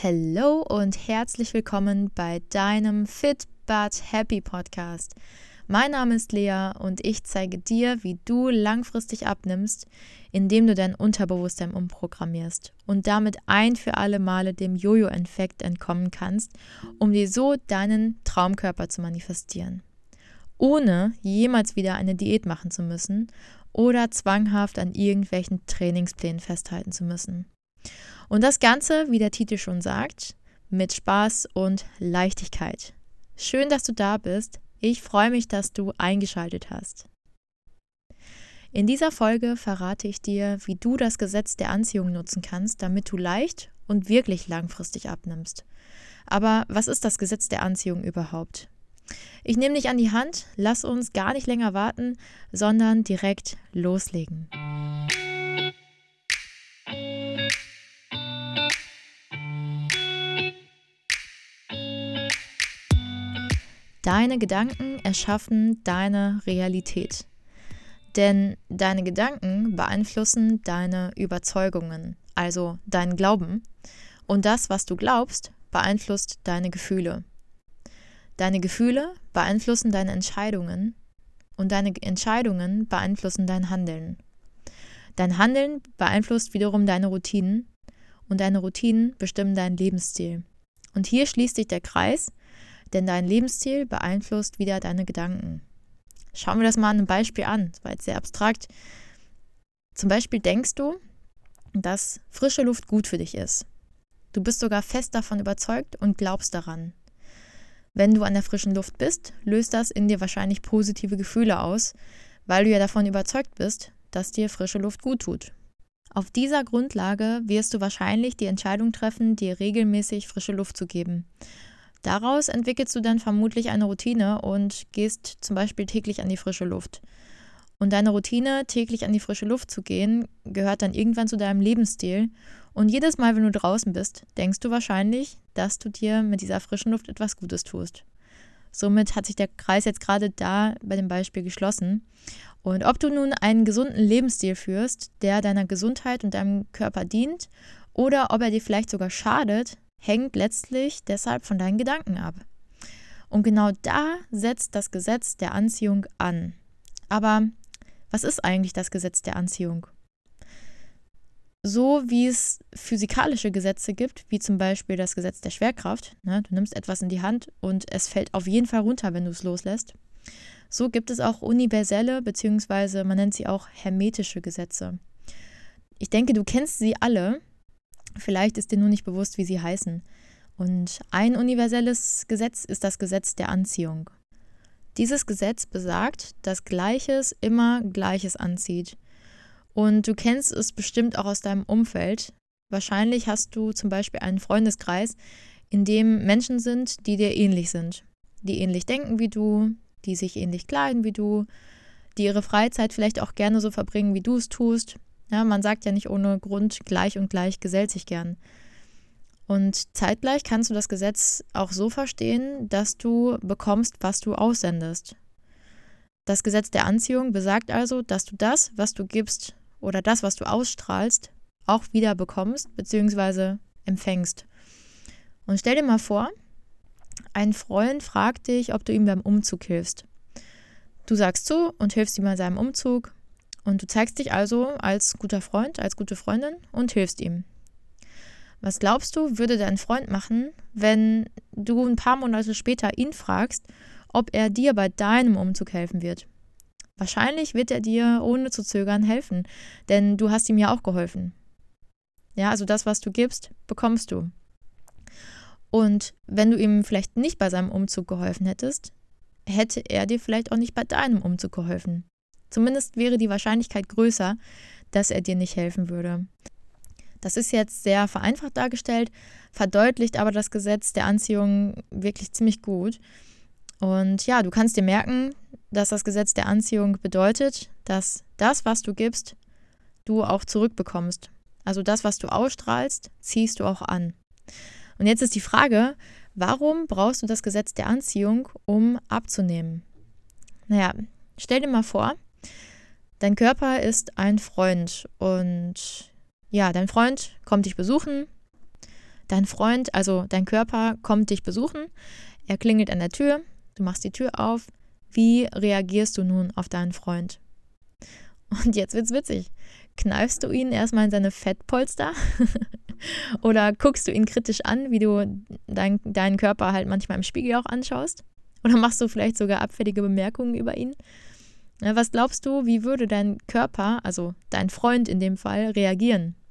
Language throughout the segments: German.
Hallo und herzlich willkommen bei deinem Fit but Happy Podcast. Mein Name ist Lea und ich zeige dir, wie du langfristig abnimmst, indem du dein Unterbewusstsein umprogrammierst und damit ein für alle Male dem Jojo-Effekt entkommen kannst, um dir so deinen Traumkörper zu manifestieren. Ohne jemals wieder eine Diät machen zu müssen oder zwanghaft an irgendwelchen Trainingsplänen festhalten zu müssen. Und das Ganze, wie der Titel schon sagt, mit Spaß und Leichtigkeit. Schön, dass du da bist. Ich freue mich, dass du eingeschaltet hast. In dieser Folge verrate ich dir, wie du das Gesetz der Anziehung nutzen kannst, damit du leicht und wirklich langfristig abnimmst. Aber was ist das Gesetz der Anziehung überhaupt? Ich nehme dich an die Hand, lass uns gar nicht länger warten, sondern direkt loslegen. Deine Gedanken erschaffen deine Realität. Denn deine Gedanken beeinflussen deine Überzeugungen, also deinen Glauben. Und das, was du glaubst, beeinflusst deine Gefühle. Deine Gefühle beeinflussen deine Entscheidungen und deine Entscheidungen beeinflussen dein Handeln. Dein Handeln beeinflusst wiederum deine Routinen und deine Routinen bestimmen deinen Lebensstil. Und hier schließt sich der Kreis, denn dein Lebensstil beeinflusst wieder deine Gedanken. Schauen wir das mal an einem Beispiel an. Das war jetzt sehr abstrakt. Zum Beispiel denkst du, dass frische Luft gut für dich ist. Du bist sogar fest davon überzeugt und glaubst daran. Wenn du an der frischen Luft bist, löst das in dir wahrscheinlich positive Gefühle aus, weil du ja davon überzeugt bist, dass dir frische Luft gut tut. Auf dieser Grundlage wirst du wahrscheinlich die Entscheidung treffen, dir regelmäßig frische Luft zu geben. Daraus entwickelst du dann vermutlich eine Routine und gehst zum Beispiel täglich an die frische Luft. Und deine Routine, täglich an die frische Luft zu gehen, gehört dann irgendwann zu deinem Lebensstil. Und jedes Mal, wenn du draußen bist, denkst du wahrscheinlich, dass du dir mit dieser frischen Luft etwas Gutes tust. Somit hat sich der Kreis jetzt gerade da bei dem Beispiel geschlossen. Und ob du nun einen gesunden Lebensstil führst, der deiner Gesundheit und deinem Körper dient, oder ob er dir vielleicht sogar schadet, hängt letztlich deshalb von deinen Gedanken ab. Und genau da setzt das Gesetz der Anziehung an. Aber was ist eigentlich das Gesetz der Anziehung? So wie es physikalische Gesetze gibt, wie zum Beispiel das Gesetz der Schwerkraft, ne, du nimmst etwas in die Hand und es fällt auf jeden Fall runter, wenn du es loslässt, so gibt es auch universelle, beziehungsweise man nennt sie auch hermetische Gesetze. Ich denke, du kennst sie alle, Vielleicht ist dir nur nicht bewusst, wie sie heißen. Und ein universelles Gesetz ist das Gesetz der Anziehung. Dieses Gesetz besagt, dass Gleiches immer Gleiches anzieht. Und du kennst es bestimmt auch aus deinem Umfeld. Wahrscheinlich hast du zum Beispiel einen Freundeskreis, in dem Menschen sind, die dir ähnlich sind. Die ähnlich denken wie du, die sich ähnlich kleiden wie du, die ihre Freizeit vielleicht auch gerne so verbringen, wie du es tust, ja, man sagt ja nicht ohne Grund, gleich und gleich gesellt sich gern. Und zeitgleich kannst du das Gesetz auch so verstehen, dass du bekommst, was du aussendest. Das Gesetz der Anziehung besagt also, dass du das, was du gibst oder das, was du ausstrahlst, auch wieder bekommst bzw. empfängst. Und stell dir mal vor, ein Freund fragt dich, ob du ihm beim Umzug hilfst. Du sagst zu und hilfst ihm bei seinem Umzug und du zeigst dich also als guter Freund, als gute Freundin und hilfst ihm. Was glaubst du, würde dein Freund machen, wenn du ein paar Monate später ihn fragst, ob er dir bei deinem Umzug helfen wird? Wahrscheinlich wird er dir ohne zu zögern helfen, denn du hast ihm ja auch geholfen. Ja, also das, was du gibst, bekommst du. Und wenn du ihm vielleicht nicht bei seinem Umzug geholfen hättest, hätte er dir vielleicht auch nicht bei deinem Umzug geholfen. Zumindest wäre die Wahrscheinlichkeit größer, dass er dir nicht helfen würde. Das ist jetzt sehr vereinfacht dargestellt, verdeutlicht aber das Gesetz der Anziehung wirklich ziemlich gut. Und ja, du kannst dir merken, dass das Gesetz der Anziehung bedeutet, dass das, was du gibst, du auch zurückbekommst. Also das, was du ausstrahlst, ziehst du auch an. Und jetzt ist die Frage, warum brauchst du das Gesetz der Anziehung, um abzunehmen? Naja, stell dir mal vor, Dein Körper ist ein Freund und ja, dein Freund kommt dich besuchen. Dein Freund, also dein Körper, kommt dich besuchen. Er klingelt an der Tür. Du machst die Tür auf. Wie reagierst du nun auf deinen Freund? Und jetzt wird's witzig. Kneifst du ihn erstmal in seine Fettpolster? Oder guckst du ihn kritisch an, wie du dein, deinen Körper halt manchmal im Spiegel auch anschaust? Oder machst du vielleicht sogar abfällige Bemerkungen über ihn? Was glaubst du, wie würde dein Körper, also dein Freund in dem Fall, reagieren?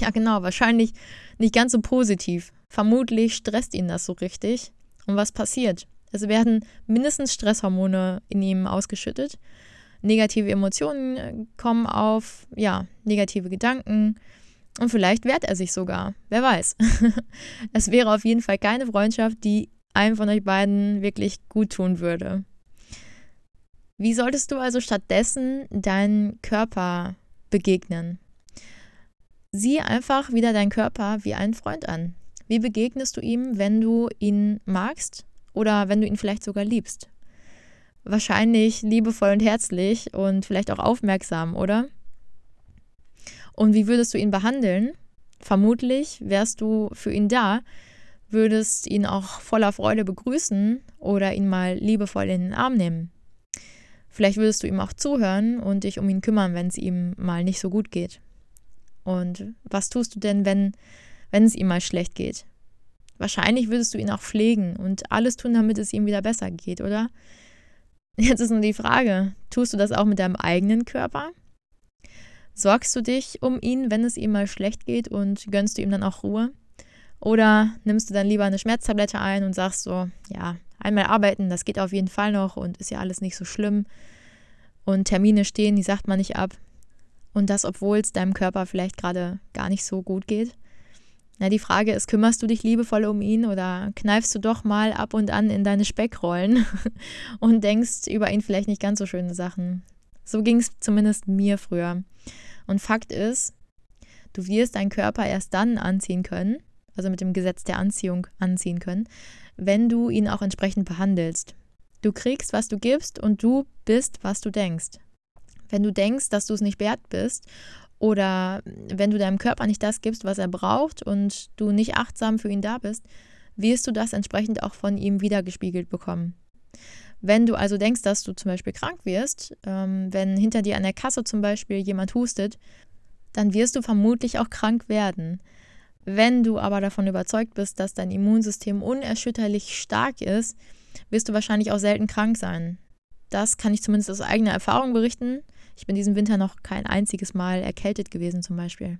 Ja, genau, wahrscheinlich nicht ganz so positiv. Vermutlich stresst ihn das so richtig. Und was passiert? Es werden mindestens Stresshormone in ihm ausgeschüttet. Negative Emotionen äh, kommen auf, ja, negative Gedanken. Und vielleicht wehrt er sich sogar. Wer weiß. es wäre auf jeden Fall keine Freundschaft, die einem von euch beiden wirklich gut tun würde. Wie solltest du also stattdessen deinen Körper begegnen? Sieh einfach wieder deinen Körper wie einen Freund an. Wie begegnest du ihm, wenn du ihn magst oder wenn du ihn vielleicht sogar liebst? Wahrscheinlich liebevoll und herzlich und vielleicht auch aufmerksam, oder? Und wie würdest du ihn behandeln? Vermutlich wärst du für ihn da, würdest ihn auch voller Freude begrüßen oder ihn mal liebevoll in den Arm nehmen. Vielleicht würdest du ihm auch zuhören und dich um ihn kümmern, wenn es ihm mal nicht so gut geht. Und was tust du denn, wenn, wenn es ihm mal schlecht geht? Wahrscheinlich würdest du ihn auch pflegen und alles tun, damit es ihm wieder besser geht, oder? Jetzt ist nur die Frage, tust du das auch mit deinem eigenen Körper? Sorgst du dich um ihn, wenn es ihm mal schlecht geht und gönnst du ihm dann auch Ruhe? Oder nimmst du dann lieber eine Schmerztablette ein und sagst so, ja, einmal arbeiten, das geht auf jeden Fall noch und ist ja alles nicht so schlimm. Und Termine stehen, die sagt man nicht ab. Und das, obwohl es deinem Körper vielleicht gerade gar nicht so gut geht. Na, die Frage ist, kümmerst du dich liebevoll um ihn oder kneifst du doch mal ab und an in deine Speckrollen und denkst über ihn vielleicht nicht ganz so schöne Sachen? So ging es zumindest mir früher. Und Fakt ist, du wirst deinen Körper erst dann anziehen können, also mit dem Gesetz der Anziehung anziehen können, wenn du ihn auch entsprechend behandelst. Du kriegst, was du gibst und du bist, was du denkst. Wenn du denkst, dass du es nicht wert bist oder wenn du deinem Körper nicht das gibst, was er braucht und du nicht achtsam für ihn da bist, wirst du das entsprechend auch von ihm wiedergespiegelt bekommen. Wenn du also denkst, dass du zum Beispiel krank wirst, ähm, wenn hinter dir an der Kasse zum Beispiel jemand hustet, dann wirst du vermutlich auch krank werden. Wenn du aber davon überzeugt bist, dass dein Immunsystem unerschütterlich stark ist, wirst du wahrscheinlich auch selten krank sein. Das kann ich zumindest aus eigener Erfahrung berichten. Ich bin diesen Winter noch kein einziges Mal erkältet gewesen zum Beispiel.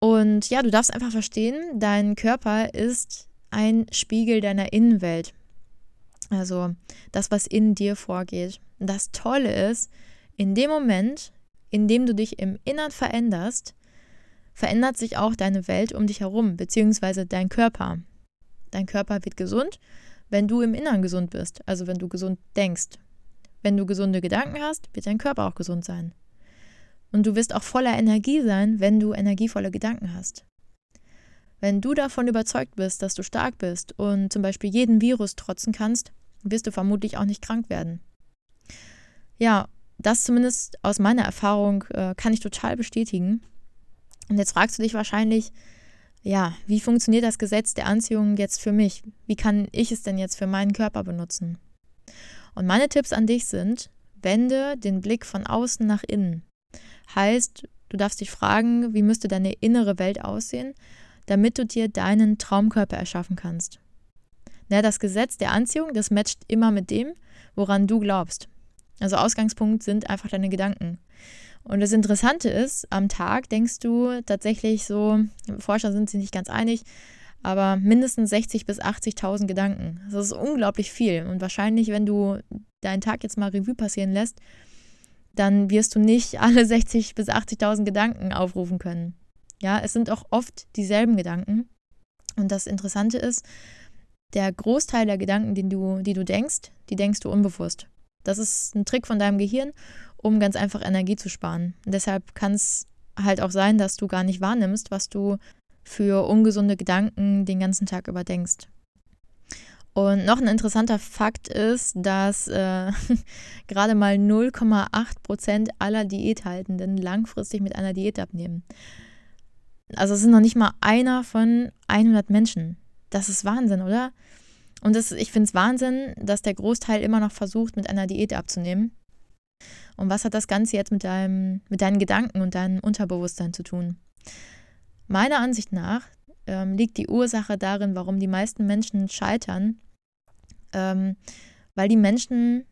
Und ja, du darfst einfach verstehen, dein Körper ist ein Spiegel deiner Innenwelt. Also das, was in dir vorgeht. Das Tolle ist, in dem Moment, in dem du dich im Innern veränderst, verändert sich auch deine Welt um dich herum, beziehungsweise dein Körper. Dein Körper wird gesund, wenn du im Innern gesund bist, also wenn du gesund denkst. Wenn du gesunde Gedanken hast, wird dein Körper auch gesund sein. Und du wirst auch voller Energie sein, wenn du energievolle Gedanken hast. Wenn du davon überzeugt bist, dass du stark bist und zum Beispiel jeden Virus trotzen kannst, wirst du vermutlich auch nicht krank werden. Ja, das zumindest aus meiner Erfahrung äh, kann ich total bestätigen. Und jetzt fragst du dich wahrscheinlich, ja, wie funktioniert das Gesetz der Anziehung jetzt für mich? Wie kann ich es denn jetzt für meinen Körper benutzen? Und meine Tipps an dich sind, wende den Blick von außen nach innen. Heißt, du darfst dich fragen, wie müsste deine innere Welt aussehen, damit du dir deinen Traumkörper erschaffen kannst. Na, das Gesetz der Anziehung, das matcht immer mit dem, woran du glaubst. Also Ausgangspunkt sind einfach deine Gedanken. Und das Interessante ist, am Tag denkst du tatsächlich so, Forscher sind sich nicht ganz einig, aber mindestens 60.000 bis 80.000 Gedanken. Das ist unglaublich viel. Und wahrscheinlich, wenn du deinen Tag jetzt mal Revue passieren lässt, dann wirst du nicht alle 60.000 bis 80.000 Gedanken aufrufen können. Ja, es sind auch oft dieselben Gedanken. Und das Interessante ist, der Großteil der Gedanken, die du, die du denkst, die denkst du unbewusst. Das ist ein Trick von deinem Gehirn um ganz einfach Energie zu sparen. Und deshalb kann es halt auch sein, dass du gar nicht wahrnimmst, was du für ungesunde Gedanken den ganzen Tag überdenkst. Und noch ein interessanter Fakt ist, dass äh, gerade mal 0,8 Prozent aller Diäthaltenden langfristig mit einer Diät abnehmen. Also es sind noch nicht mal einer von 100 Menschen. Das ist Wahnsinn, oder? Und das, ich finde es Wahnsinn, dass der Großteil immer noch versucht, mit einer Diät abzunehmen. Und was hat das Ganze jetzt mit, deinem, mit deinen Gedanken und deinem Unterbewusstsein zu tun? Meiner Ansicht nach ähm, liegt die Ursache darin, warum die meisten Menschen scheitern, ähm, weil die Menschen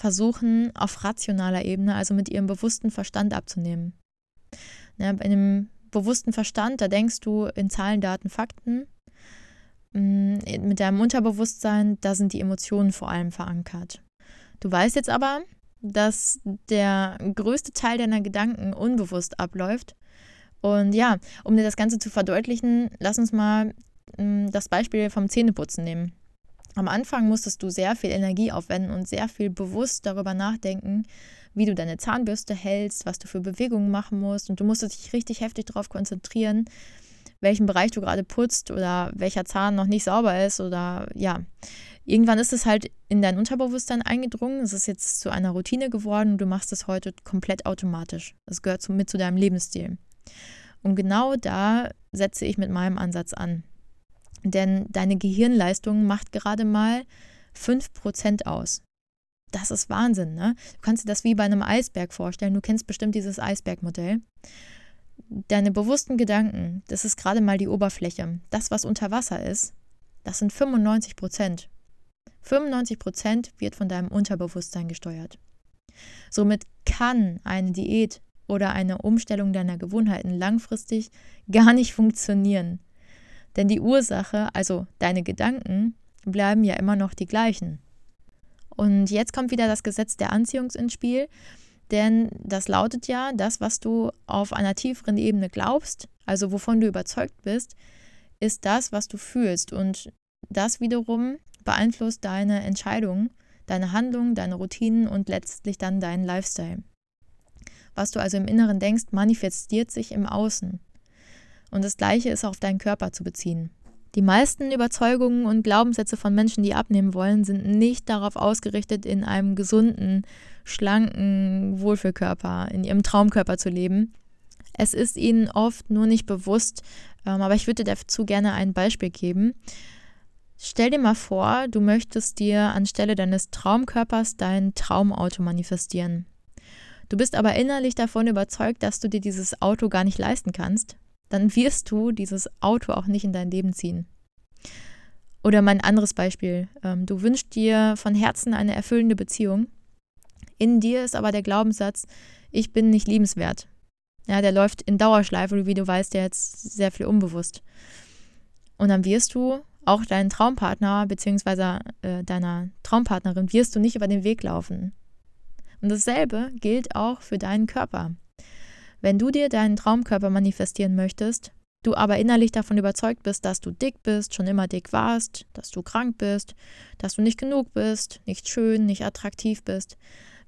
versuchen, auf rationaler Ebene, also mit ihrem bewussten Verstand abzunehmen. Ja, bei einem bewussten Verstand, da denkst du in Zahlen, Daten, Fakten. Mm, mit deinem Unterbewusstsein, da sind die Emotionen vor allem verankert. Du weißt jetzt aber, dass der größte Teil deiner Gedanken unbewusst abläuft. Und ja, um dir das Ganze zu verdeutlichen, lass uns mal mm, das Beispiel vom Zähneputzen nehmen. Am Anfang musstest du sehr viel Energie aufwenden und sehr viel bewusst darüber nachdenken, wie du deine Zahnbürste hältst, was du für Bewegungen machen musst. Und du musstest dich richtig heftig darauf konzentrieren, welchen Bereich du gerade putzt oder welcher Zahn noch nicht sauber ist oder ja. Irgendwann ist es halt in dein Unterbewusstsein eingedrungen. Es ist jetzt zu einer Routine geworden und du machst es heute komplett automatisch. Es gehört mit zu deinem Lebensstil. Und genau da setze ich mit meinem Ansatz an. Denn deine Gehirnleistung macht gerade mal 5% aus. Das ist Wahnsinn, ne? Du kannst dir das wie bei einem Eisberg vorstellen. Du kennst bestimmt dieses Eisbergmodell. Deine bewussten Gedanken, das ist gerade mal die Oberfläche. Das, was unter Wasser ist, das sind 95 Prozent. 95 Prozent wird von deinem Unterbewusstsein gesteuert. Somit kann eine Diät oder eine Umstellung deiner Gewohnheiten langfristig gar nicht funktionieren. Denn die Ursache, also deine Gedanken, bleiben ja immer noch die gleichen. Und jetzt kommt wieder das Gesetz der Anziehung ins Spiel, denn das lautet ja, das, was du auf einer tieferen Ebene glaubst, also wovon du überzeugt bist, ist das, was du fühlst. Und das wiederum beeinflusst deine Entscheidungen, deine Handlungen, deine Routinen und letztlich dann deinen Lifestyle. Was du also im Inneren denkst, manifestiert sich im Außen. Und das Gleiche ist auf deinen Körper zu beziehen. Die meisten Überzeugungen und Glaubenssätze von Menschen, die abnehmen wollen, sind nicht darauf ausgerichtet, in einem gesunden, schlanken Wohlfühlkörper, in ihrem Traumkörper zu leben. Es ist ihnen oft nur nicht bewusst, ähm, aber ich würde dazu gerne ein Beispiel geben. Stell dir mal vor, du möchtest dir anstelle deines Traumkörpers dein Traumauto manifestieren. Du bist aber innerlich davon überzeugt, dass du dir dieses Auto gar nicht leisten kannst, dann wirst du dieses Auto auch nicht in dein Leben ziehen. Oder mein anderes Beispiel. Ähm, du wünschst dir von Herzen eine erfüllende Beziehung. In dir ist aber der Glaubenssatz, ich bin nicht liebenswert. Ja, der läuft in Dauerschleife, wie du weißt, der jetzt sehr viel unbewusst. Und dann wirst du auch deinen Traumpartner bzw. Äh, deiner Traumpartnerin wirst du nicht über den Weg laufen. Und dasselbe gilt auch für deinen Körper. Wenn du dir deinen Traumkörper manifestieren möchtest, du aber innerlich davon überzeugt bist, dass du dick bist, schon immer dick warst, dass du krank bist, dass du nicht genug bist, nicht schön, nicht attraktiv bist,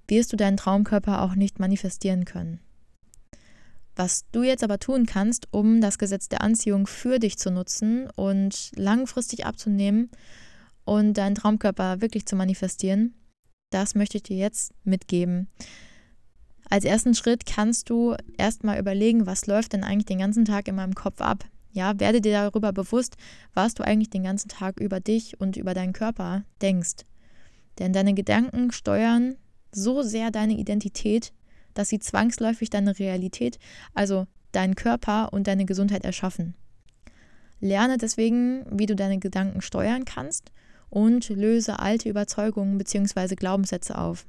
wirst du deinen Traumkörper auch nicht manifestieren können. Was du jetzt aber tun kannst, um das Gesetz der Anziehung für dich zu nutzen und langfristig abzunehmen und deinen Traumkörper wirklich zu manifestieren, das möchte ich dir jetzt mitgeben. Als ersten Schritt kannst du erstmal überlegen, was läuft denn eigentlich den ganzen Tag in meinem Kopf ab? Ja, werde dir darüber bewusst, was du eigentlich den ganzen Tag über dich und über deinen Körper denkst. Denn deine Gedanken steuern so sehr deine Identität, dass sie zwangsläufig deine Realität, also deinen Körper und deine Gesundheit erschaffen. Lerne deswegen, wie du deine Gedanken steuern kannst und löse alte Überzeugungen bzw. Glaubenssätze auf.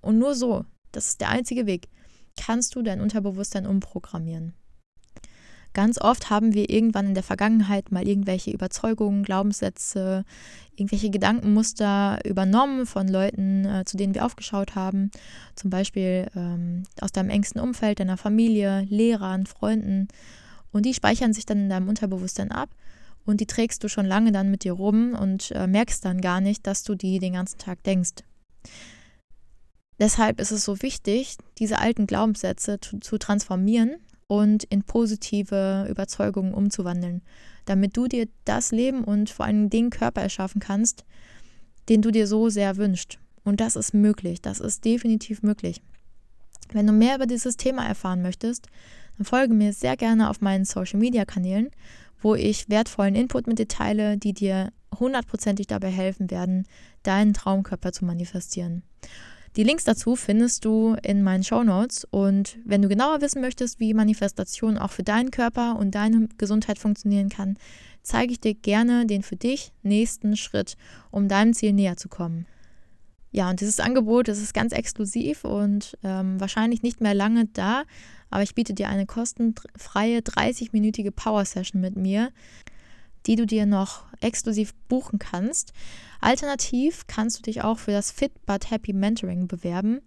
Und nur so das ist der einzige Weg. Kannst du dein Unterbewusstsein umprogrammieren. Ganz oft haben wir irgendwann in der Vergangenheit mal irgendwelche Überzeugungen, Glaubenssätze, irgendwelche Gedankenmuster übernommen von Leuten, äh, zu denen wir aufgeschaut haben. Zum Beispiel ähm, aus deinem engsten Umfeld, deiner Familie, Lehrern, Freunden. Und die speichern sich dann in deinem Unterbewusstsein ab und die trägst du schon lange dann mit dir rum und äh, merkst dann gar nicht, dass du die den ganzen Tag denkst. Deshalb ist es so wichtig, diese alten Glaubenssätze zu, zu transformieren und in positive Überzeugungen umzuwandeln, damit du dir das Leben und vor allem den Körper erschaffen kannst, den du dir so sehr wünschst. Und das ist möglich, das ist definitiv möglich. Wenn du mehr über dieses Thema erfahren möchtest, dann folge mir sehr gerne auf meinen Social-Media-Kanälen, wo ich wertvollen Input mit dir teile, die dir hundertprozentig dabei helfen werden, deinen Traumkörper zu manifestieren. Die Links dazu findest du in meinen Show Notes. Und wenn du genauer wissen möchtest, wie Manifestation auch für deinen Körper und deine Gesundheit funktionieren kann, zeige ich dir gerne den für dich nächsten Schritt, um deinem Ziel näher zu kommen. Ja, und dieses Angebot, das ist ganz exklusiv und ähm, wahrscheinlich nicht mehr lange da, aber ich biete dir eine kostenfreie 30-minütige Power-Session mit mir, die du dir noch exklusiv buchen kannst. Alternativ kannst du dich auch für das Fit But Happy Mentoring bewerben.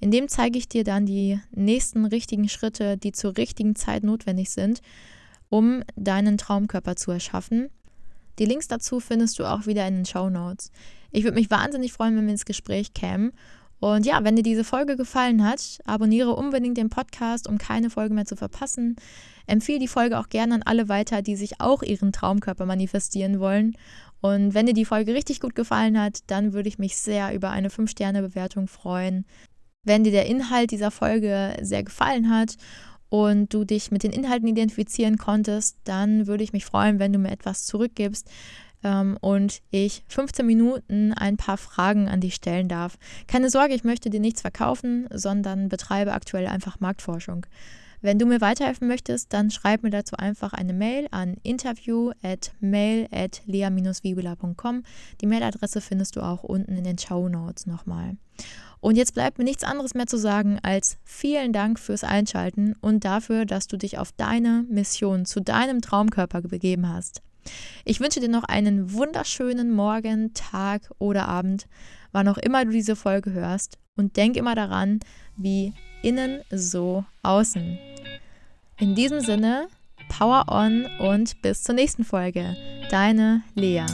In dem zeige ich dir dann die nächsten richtigen Schritte, die zur richtigen Zeit notwendig sind, um deinen Traumkörper zu erschaffen. Die Links dazu findest du auch wieder in den Show Notes. Ich würde mich wahnsinnig freuen, wenn wir ins Gespräch kämen. Und ja, wenn dir diese Folge gefallen hat, abonniere unbedingt den Podcast, um keine Folge mehr zu verpassen. Empfehle die Folge auch gerne an alle weiter, die sich auch ihren Traumkörper manifestieren wollen. Und wenn dir die Folge richtig gut gefallen hat, dann würde ich mich sehr über eine 5-Sterne-Bewertung freuen. Wenn dir der Inhalt dieser Folge sehr gefallen hat und du dich mit den Inhalten identifizieren konntest, dann würde ich mich freuen, wenn du mir etwas zurückgibst ähm, und ich 15 Minuten ein paar Fragen an dich stellen darf. Keine Sorge, ich möchte dir nichts verkaufen, sondern betreibe aktuell einfach Marktforschung. Wenn du mir weiterhelfen möchtest, dann schreib mir dazu einfach eine Mail an interview at mail at lea-wiebeler.com. Die Mailadresse findest du auch unten in den Show Notes nochmal. Und jetzt bleibt mir nichts anderes mehr zu sagen als vielen Dank fürs Einschalten und dafür, dass du dich auf deine Mission zu deinem Traumkörper begeben hast. Ich wünsche dir noch einen wunderschönen Morgen, Tag oder Abend, wann auch immer du diese Folge hörst. Und denk immer daran, wie innen so außen. In diesem Sinne, Power on und bis zur nächsten Folge. Deine Lea.